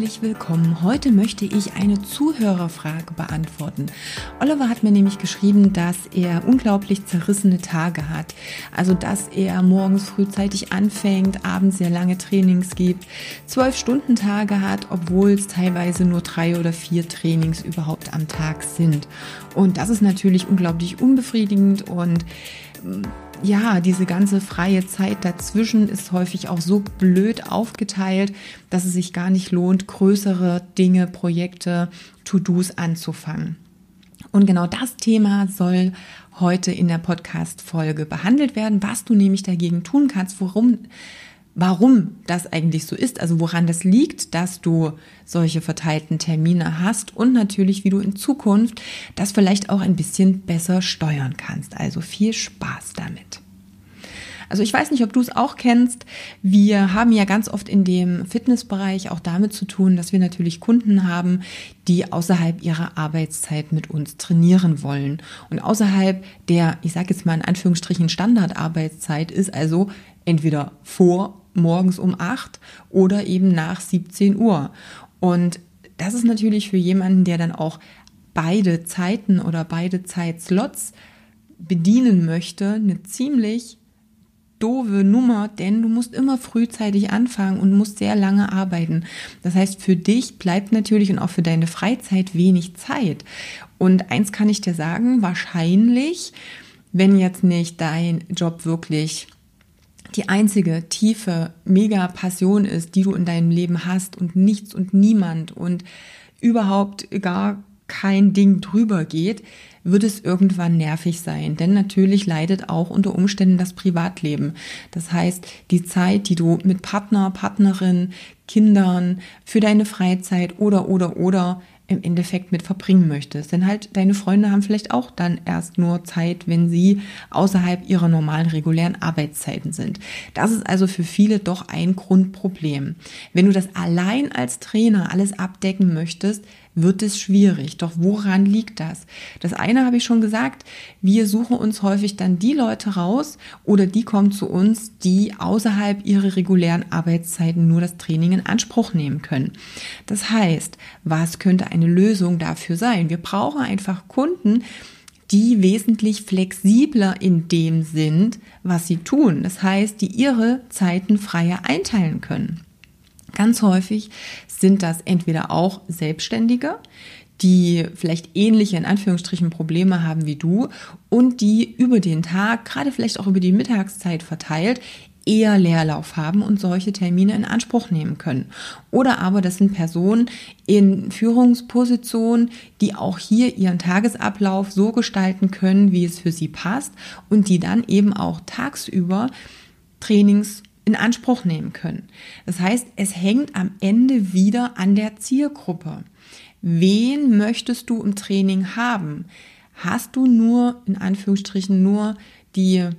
Herzlich willkommen. Heute möchte ich eine Zuhörerfrage beantworten. Oliver hat mir nämlich geschrieben, dass er unglaublich zerrissene Tage hat. Also, dass er morgens frühzeitig anfängt, abends sehr lange Trainings gibt, zwölf Stunden Tage hat, obwohl es teilweise nur drei oder vier Trainings überhaupt am Tag sind. Und das ist natürlich unglaublich unbefriedigend und ja, diese ganze freie Zeit dazwischen ist häufig auch so blöd aufgeteilt, dass es sich gar nicht lohnt, größere Dinge, Projekte, To-Dos anzufangen. Und genau das Thema soll heute in der Podcast-Folge behandelt werden, was du nämlich dagegen tun kannst, worum warum das eigentlich so ist, also woran das liegt, dass du solche verteilten Termine hast und natürlich, wie du in Zukunft das vielleicht auch ein bisschen besser steuern kannst. Also viel Spaß damit. Also ich weiß nicht, ob du es auch kennst. Wir haben ja ganz oft in dem Fitnessbereich auch damit zu tun, dass wir natürlich Kunden haben, die außerhalb ihrer Arbeitszeit mit uns trainieren wollen. Und außerhalb der, ich sage jetzt mal in Anführungsstrichen, Standardarbeitszeit ist also entweder vor morgens um 8 oder eben nach 17 Uhr. Und das ist natürlich für jemanden, der dann auch beide Zeiten oder beide Zeitslots bedienen möchte, eine ziemlich doofe Nummer, denn du musst immer frühzeitig anfangen und musst sehr lange arbeiten. Das heißt, für dich bleibt natürlich und auch für deine Freizeit wenig Zeit. Und eins kann ich dir sagen, wahrscheinlich, wenn jetzt nicht dein Job wirklich die einzige tiefe, mega Passion ist, die du in deinem Leben hast und nichts und niemand und überhaupt gar kein Ding drüber geht, wird es irgendwann nervig sein. Denn natürlich leidet auch unter Umständen das Privatleben. Das heißt, die Zeit, die du mit Partner, Partnerin, Kindern, für deine Freizeit oder, oder, oder im Endeffekt mit verbringen möchtest. Denn halt deine Freunde haben vielleicht auch dann erst nur Zeit, wenn sie außerhalb ihrer normalen regulären Arbeitszeiten sind. Das ist also für viele doch ein Grundproblem. Wenn du das allein als Trainer alles abdecken möchtest, wird es schwierig. Doch woran liegt das? Das eine habe ich schon gesagt, wir suchen uns häufig dann die Leute raus oder die kommen zu uns, die außerhalb ihrer regulären Arbeitszeiten nur das Training in Anspruch nehmen können. Das heißt, was könnte eine Lösung dafür sein? Wir brauchen einfach Kunden, die wesentlich flexibler in dem sind, was sie tun. Das heißt, die ihre Zeiten freier einteilen können. Ganz häufig sind das entweder auch Selbstständige, die vielleicht ähnliche in Anführungsstrichen Probleme haben wie du und die über den Tag, gerade vielleicht auch über die Mittagszeit verteilt, eher Leerlauf haben und solche Termine in Anspruch nehmen können. Oder aber das sind Personen in Führungspositionen, die auch hier ihren Tagesablauf so gestalten können, wie es für sie passt und die dann eben auch tagsüber Trainings in Anspruch nehmen können. Das heißt, es hängt am Ende wieder an der Zielgruppe. Wen möchtest du im Training haben? Hast du nur, in Anführungsstrichen, nur die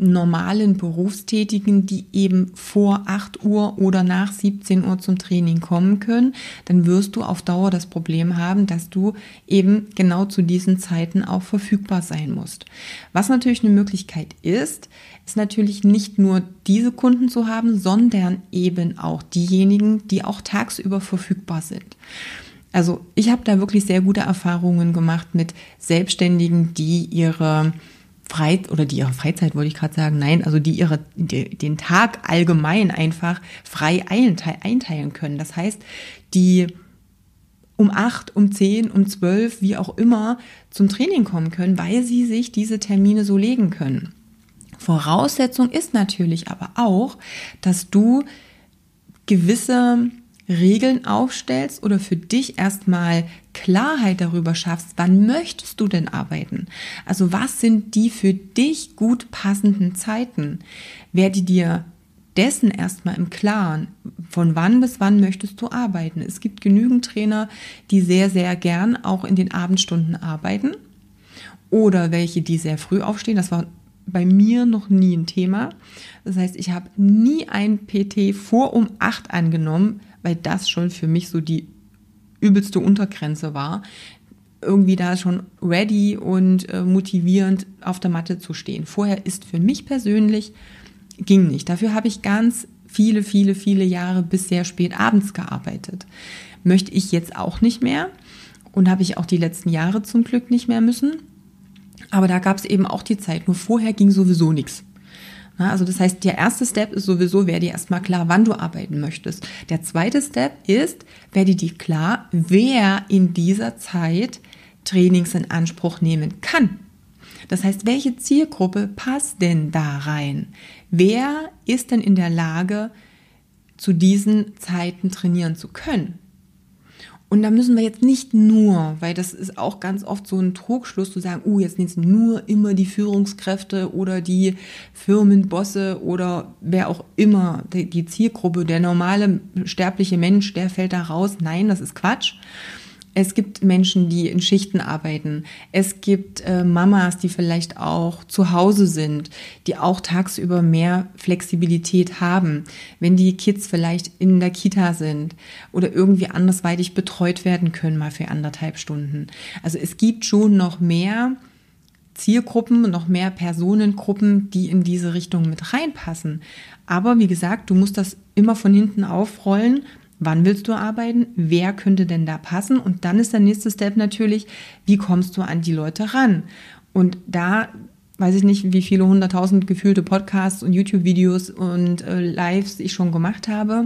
normalen Berufstätigen, die eben vor 8 Uhr oder nach 17 Uhr zum Training kommen können, dann wirst du auf Dauer das Problem haben, dass du eben genau zu diesen Zeiten auch verfügbar sein musst. Was natürlich eine Möglichkeit ist, ist natürlich nicht nur diese Kunden zu haben, sondern eben auch diejenigen, die auch tagsüber verfügbar sind. Also ich habe da wirklich sehr gute Erfahrungen gemacht mit Selbstständigen, die ihre Freizeit oder die ihre Freizeit wollte ich gerade sagen, nein, also die ihre die, den Tag allgemein einfach frei einteilen können. Das heißt, die um acht, um zehn, um zwölf, wie auch immer zum Training kommen können, weil sie sich diese Termine so legen können. Voraussetzung ist natürlich aber auch, dass du gewisse Regeln aufstellst oder für dich erstmal Klarheit darüber schaffst, wann möchtest du denn arbeiten? Also was sind die für dich gut passenden Zeiten? Werde dir dessen erstmal im Klaren, von wann bis wann möchtest du arbeiten. Es gibt genügend Trainer, die sehr, sehr gern auch in den Abendstunden arbeiten oder welche, die sehr früh aufstehen. Das war bei mir noch nie ein Thema. Das heißt, ich habe nie ein PT vor um acht angenommen, weil das schon für mich so die übelste Untergrenze war, irgendwie da schon ready und äh, motivierend auf der Matte zu stehen. Vorher ist für mich persönlich ging nicht. Dafür habe ich ganz viele, viele, viele Jahre bis sehr spät abends gearbeitet. Möchte ich jetzt auch nicht mehr und habe ich auch die letzten Jahre zum Glück nicht mehr müssen. Aber da gab es eben auch die Zeit. Nur vorher ging sowieso nichts. Also das heißt, der erste Step ist sowieso, werde dir erstmal klar, wann du arbeiten möchtest. Der zweite Step ist, werde dir klar, wer in dieser Zeit Trainings in Anspruch nehmen kann. Das heißt, welche Zielgruppe passt denn da rein? Wer ist denn in der Lage, zu diesen Zeiten trainieren zu können? Und da müssen wir jetzt nicht nur, weil das ist auch ganz oft so ein Trugschluss zu sagen, uh, jetzt sind es nur immer die Führungskräfte oder die Firmenbosse oder wer auch immer, die Zielgruppe, der normale sterbliche Mensch, der fällt da raus. Nein, das ist Quatsch. Es gibt Menschen, die in Schichten arbeiten. Es gibt äh, Mamas, die vielleicht auch zu Hause sind, die auch tagsüber mehr Flexibilität haben, wenn die Kids vielleicht in der Kita sind oder irgendwie andersweitig betreut werden können, mal für anderthalb Stunden. Also es gibt schon noch mehr Zielgruppen, noch mehr Personengruppen, die in diese Richtung mit reinpassen. Aber wie gesagt, du musst das immer von hinten aufrollen Wann willst du arbeiten? Wer könnte denn da passen? Und dann ist der nächste Step natürlich, wie kommst du an die Leute ran? Und da weiß ich nicht, wie viele hunderttausend gefühlte Podcasts und YouTube-Videos und äh, Lives ich schon gemacht habe.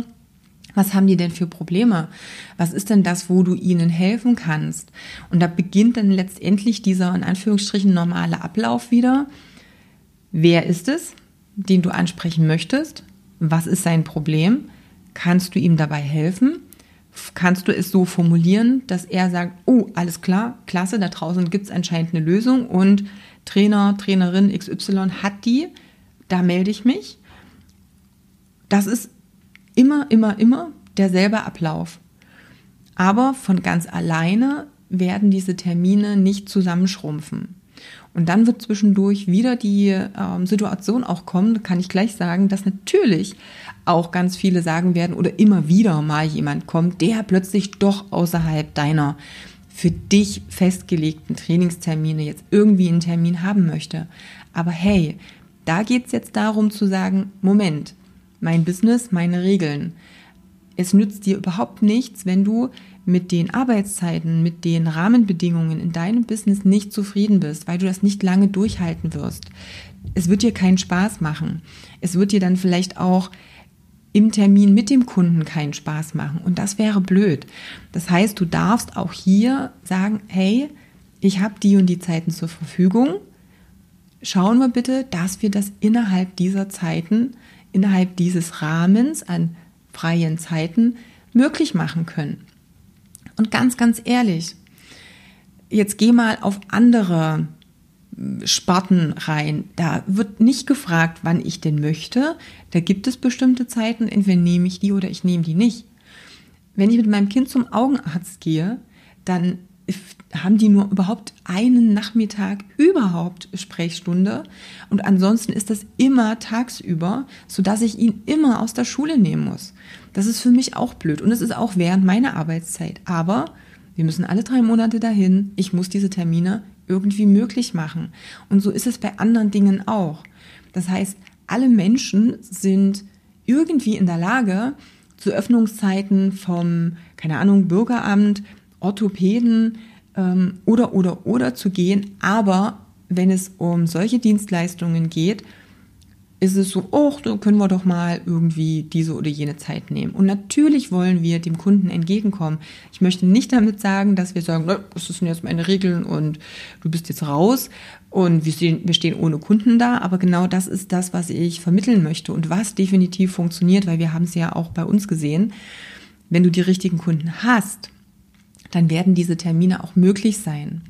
Was haben die denn für Probleme? Was ist denn das, wo du ihnen helfen kannst? Und da beginnt dann letztendlich dieser in Anführungsstrichen normale Ablauf wieder. Wer ist es, den du ansprechen möchtest? Was ist sein Problem? Kannst du ihm dabei helfen? Kannst du es so formulieren, dass er sagt, oh, alles klar, klasse, da draußen gibt es anscheinend eine Lösung und Trainer, Trainerin XY hat die, da melde ich mich. Das ist immer, immer, immer derselbe Ablauf. Aber von ganz alleine werden diese Termine nicht zusammenschrumpfen. Und dann wird zwischendurch wieder die ähm, Situation auch kommen, kann ich gleich sagen, dass natürlich auch ganz viele sagen werden oder immer wieder mal jemand kommt, der plötzlich doch außerhalb deiner für dich festgelegten Trainingstermine jetzt irgendwie einen Termin haben möchte. Aber hey, da geht's jetzt darum zu sagen, Moment, mein Business, meine Regeln. Es nützt dir überhaupt nichts, wenn du mit den Arbeitszeiten, mit den Rahmenbedingungen in deinem Business nicht zufrieden bist, weil du das nicht lange durchhalten wirst. Es wird dir keinen Spaß machen. Es wird dir dann vielleicht auch im Termin mit dem Kunden keinen Spaß machen. Und das wäre blöd. Das heißt, du darfst auch hier sagen, hey, ich habe die und die Zeiten zur Verfügung. Schauen wir bitte, dass wir das innerhalb dieser Zeiten, innerhalb dieses Rahmens an freien Zeiten möglich machen können. Und ganz, ganz ehrlich, jetzt geh mal auf andere Sparten rein. Da wird nicht gefragt, wann ich denn möchte. Da gibt es bestimmte Zeiten, entweder nehme ich die oder ich nehme die nicht. Wenn ich mit meinem Kind zum Augenarzt gehe, dann haben die nur überhaupt einen Nachmittag überhaupt Sprechstunde und ansonsten ist das immer tagsüber, sodass ich ihn immer aus der Schule nehmen muss. Das ist für mich auch blöd und es ist auch während meiner Arbeitszeit. Aber wir müssen alle drei Monate dahin. Ich muss diese Termine irgendwie möglich machen. Und so ist es bei anderen Dingen auch. Das heißt, alle Menschen sind irgendwie in der Lage, zu Öffnungszeiten vom, keine Ahnung, Bürgeramt, Orthopäden ähm, oder, oder, oder zu gehen. Aber wenn es um solche Dienstleistungen geht, ist es so, oh, da können wir doch mal irgendwie diese oder jene Zeit nehmen. Und natürlich wollen wir dem Kunden entgegenkommen. Ich möchte nicht damit sagen, dass wir sagen, das sind jetzt meine Regeln und du bist jetzt raus und wir stehen, wir stehen ohne Kunden da. Aber genau das ist das, was ich vermitteln möchte und was definitiv funktioniert, weil wir haben es ja auch bei uns gesehen. Wenn du die richtigen Kunden hast, dann werden diese Termine auch möglich sein.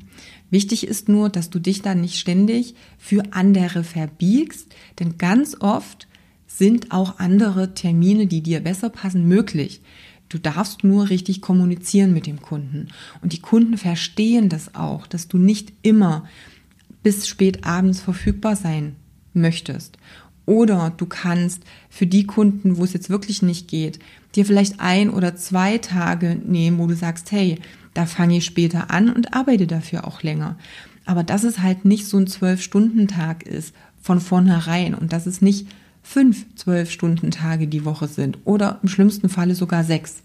Wichtig ist nur, dass du dich dann nicht ständig für andere verbiegst, denn ganz oft sind auch andere Termine, die dir besser passen, möglich. Du darfst nur richtig kommunizieren mit dem Kunden. Und die Kunden verstehen das auch, dass du nicht immer bis spät abends verfügbar sein möchtest. Oder du kannst für die Kunden, wo es jetzt wirklich nicht geht, dir vielleicht ein oder zwei Tage nehmen, wo du sagst, hey, da fange ich später an und arbeite dafür auch länger. Aber dass es halt nicht so ein Zwölf-Stunden-Tag ist von vornherein und dass es nicht fünf Zwölf-Stunden-Tage die Woche sind oder im schlimmsten Falle sogar sechs.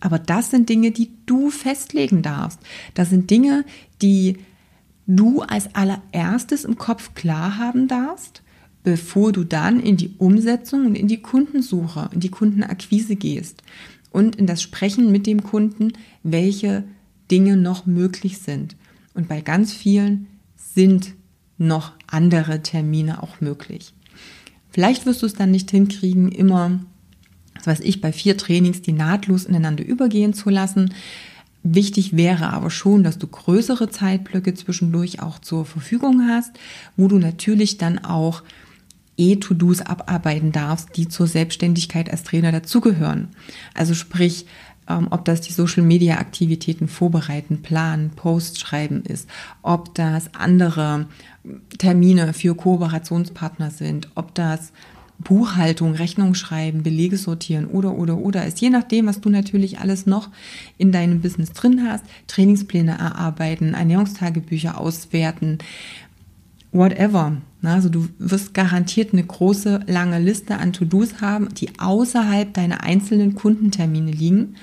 Aber das sind Dinge, die du festlegen darfst. Das sind Dinge, die du als allererstes im Kopf klar haben darfst bevor du dann in die Umsetzung und in die Kundensuche, in die Kundenakquise gehst und in das Sprechen mit dem Kunden, welche Dinge noch möglich sind. Und bei ganz vielen sind noch andere Termine auch möglich. Vielleicht wirst du es dann nicht hinkriegen, immer, was weiß ich, bei vier Trainings die nahtlos ineinander übergehen zu lassen. Wichtig wäre aber schon, dass du größere Zeitblöcke zwischendurch auch zur Verfügung hast, wo du natürlich dann auch E-To-Dos abarbeiten darfst, die zur Selbstständigkeit als Trainer dazugehören. Also sprich, ob das die Social-Media-Aktivitäten vorbereiten, planen, Post schreiben ist, ob das andere Termine für Kooperationspartner sind, ob das Buchhaltung, Rechnung schreiben, Belege sortieren oder, oder, oder ist. Je nachdem, was du natürlich alles noch in deinem Business drin hast, Trainingspläne erarbeiten, Ernährungstagebücher auswerten, whatever. Also du wirst garantiert eine große, lange Liste an To-Dos haben, die außerhalb deiner einzelnen Kundentermine liegen.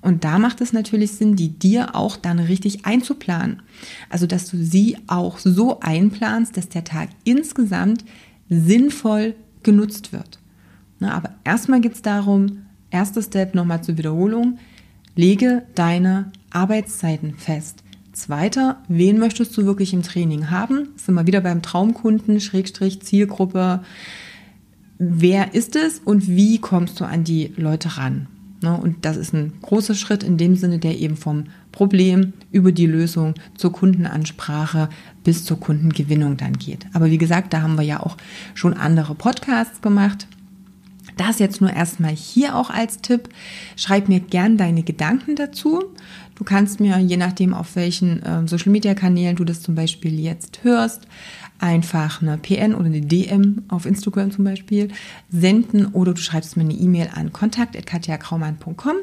Und da macht es natürlich Sinn, die dir auch dann richtig einzuplanen. Also, dass du sie auch so einplanst, dass der Tag insgesamt sinnvoll genutzt wird. aber erstmal geht es darum, erster Step nochmal zur Wiederholung, lege deine Arbeitszeiten fest. Zweiter, wen möchtest du wirklich im Training haben? Sind wir wieder beim Traumkunden, Schrägstrich, Zielgruppe. Wer ist es und wie kommst du an die Leute ran? Ne, und das ist ein großer Schritt in dem Sinne, der eben vom Problem über die Lösung zur Kundenansprache bis zur Kundengewinnung dann geht. Aber wie gesagt, da haben wir ja auch schon andere Podcasts gemacht. Das jetzt nur erstmal hier auch als Tipp. Schreib mir gern deine Gedanken dazu. Du kannst mir, je nachdem, auf welchen äh, Social Media Kanälen du das zum Beispiel jetzt hörst, einfach eine PN oder eine DM auf Instagram zum Beispiel senden oder du schreibst mir eine E-Mail an kontakt.katjakraumann.com.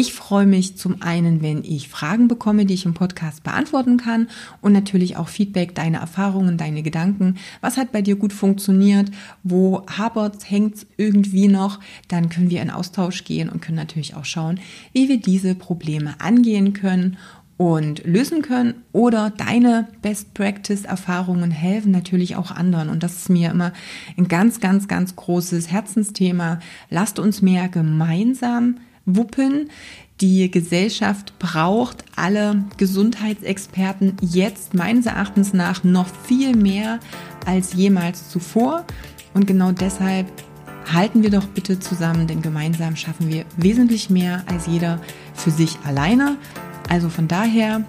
Ich freue mich zum einen, wenn ich Fragen bekomme, die ich im Podcast beantworten kann und natürlich auch Feedback, deine Erfahrungen, deine Gedanken. Was hat bei dir gut funktioniert? Wo hapert hängt irgendwie noch? Dann können wir in Austausch gehen und können natürlich auch schauen, wie wir diese Probleme angehen können und lösen können oder deine Best Practice Erfahrungen helfen natürlich auch anderen und das ist mir immer ein ganz ganz ganz großes Herzensthema. Lasst uns mehr gemeinsam wuppen. Die Gesellschaft braucht alle Gesundheitsexperten jetzt meines Erachtens nach noch viel mehr als jemals zuvor. Und genau deshalb halten wir doch bitte zusammen, denn gemeinsam schaffen wir wesentlich mehr als jeder für sich alleine. Also von daher,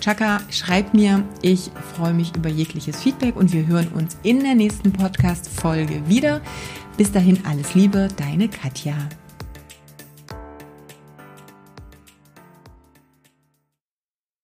Chaka, schreib mir. Ich freue mich über jegliches Feedback und wir hören uns in der nächsten Podcast-Folge wieder. Bis dahin alles Liebe, deine Katja.